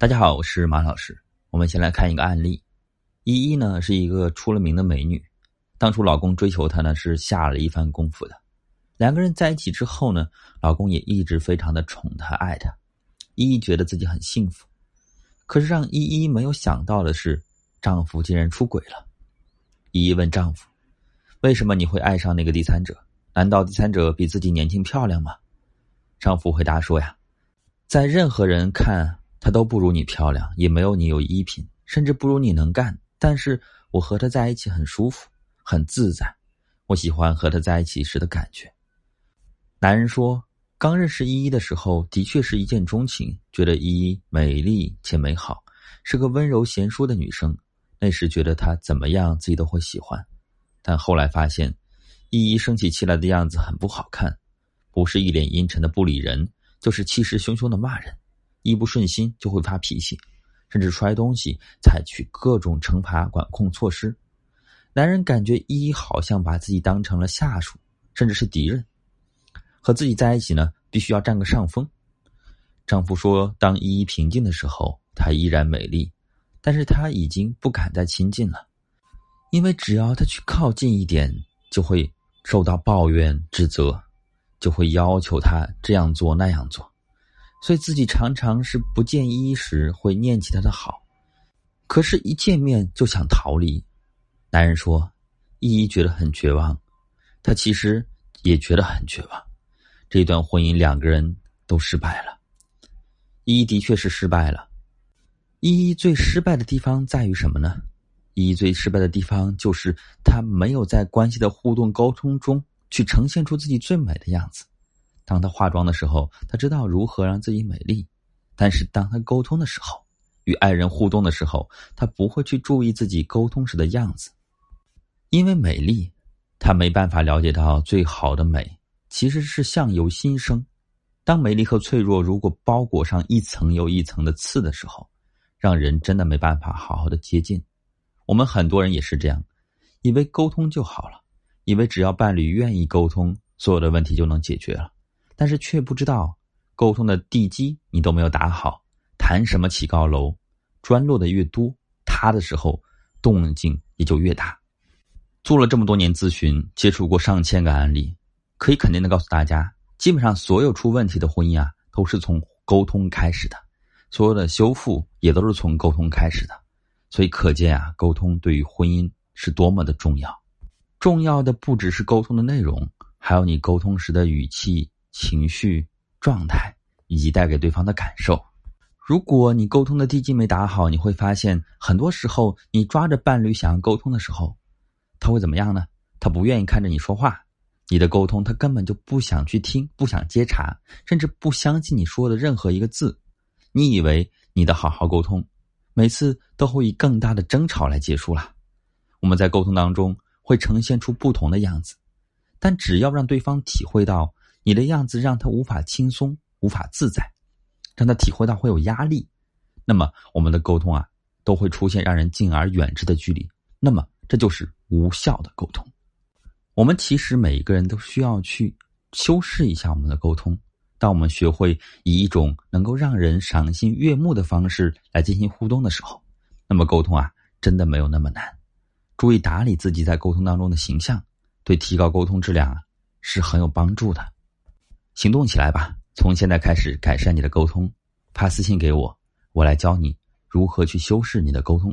大家好，我是马老师。我们先来看一个案例。依依呢是一个出了名的美女，当初老公追求她呢是下了一番功夫的。两个人在一起之后呢，老公也一直非常的宠她爱她，依依觉得自己很幸福。可是让依依没有想到的是，丈夫竟然出轨了。依依问丈夫：“为什么你会爱上那个第三者？难道第三者比自己年轻漂亮吗？”丈夫回答说：“呀，在任何人看。”她都不如你漂亮，也没有你有衣品，甚至不如你能干。但是我和她在一起很舒服，很自在。我喜欢和她在一起时的感觉。男人说，刚认识依依的时候，的确是一见钟情，觉得依依美丽且美好，是个温柔贤淑的女生。那时觉得她怎么样，自己都会喜欢。但后来发现，依依生起气来的样子很不好看，不是一脸阴沉的不理人，就是气势汹汹的骂人。一不顺心就会发脾气，甚至摔东西，采取各种惩罚管控措施。男人感觉依依好像把自己当成了下属，甚至是敌人。和自己在一起呢，必须要占个上风。丈夫说：“当依依平静的时候，她依然美丽，但是她已经不敢再亲近了，因为只要他去靠近一点，就会受到抱怨、指责，就会要求他这样做那样做。”所以自己常常是不见依依时会念起他的好，可是，一见面就想逃离。男人说：“依依觉得很绝望，他其实也觉得很绝望。这段婚姻两个人都失败了。依依的确是失败了。依依最失败的地方在于什么呢？依依最失败的地方就是她没有在关系的互动沟通中去呈现出自己最美的样子。”当她化妆的时候，她知道如何让自己美丽；但是当她沟通的时候，与爱人互动的时候，她不会去注意自己沟通时的样子，因为美丽，她没办法了解到最好的美其实是相由心生。当美丽和脆弱如果包裹上一层又一层的刺的时候，让人真的没办法好好的接近。我们很多人也是这样，以为沟通就好了，以为只要伴侣愿意沟通，所有的问题就能解决了。但是却不知道，沟通的地基你都没有打好，谈什么起高楼？砖落的越多，塌的时候动静也就越大。做了这么多年咨询，接触过上千个案例，可以肯定的告诉大家，基本上所有出问题的婚姻啊，都是从沟通开始的，所有的修复也都是从沟通开始的。所以可见啊，沟通对于婚姻是多么的重要。重要的不只是沟通的内容，还有你沟通时的语气。情绪状态以及带给对方的感受。如果你沟通的地基没打好，你会发现很多时候你抓着伴侣想要沟通的时候，他会怎么样呢？他不愿意看着你说话，你的沟通他根本就不想去听，不想接茬，甚至不相信你说的任何一个字。你以为你的好好沟通，每次都会以更大的争吵来结束了。我们在沟通当中会呈现出不同的样子，但只要让对方体会到。你的样子让他无法轻松、无法自在，让他体会到会有压力，那么我们的沟通啊，都会出现让人敬而远之的距离。那么这就是无效的沟通。我们其实每一个人都需要去修饰一下我们的沟通。当我们学会以一种能够让人赏心悦目的方式来进行互动的时候，那么沟通啊，真的没有那么难。注意打理自己在沟通当中的形象，对提高沟通质量啊，是很有帮助的。行动起来吧！从现在开始改善你的沟通，发私信给我，我来教你如何去修饰你的沟通。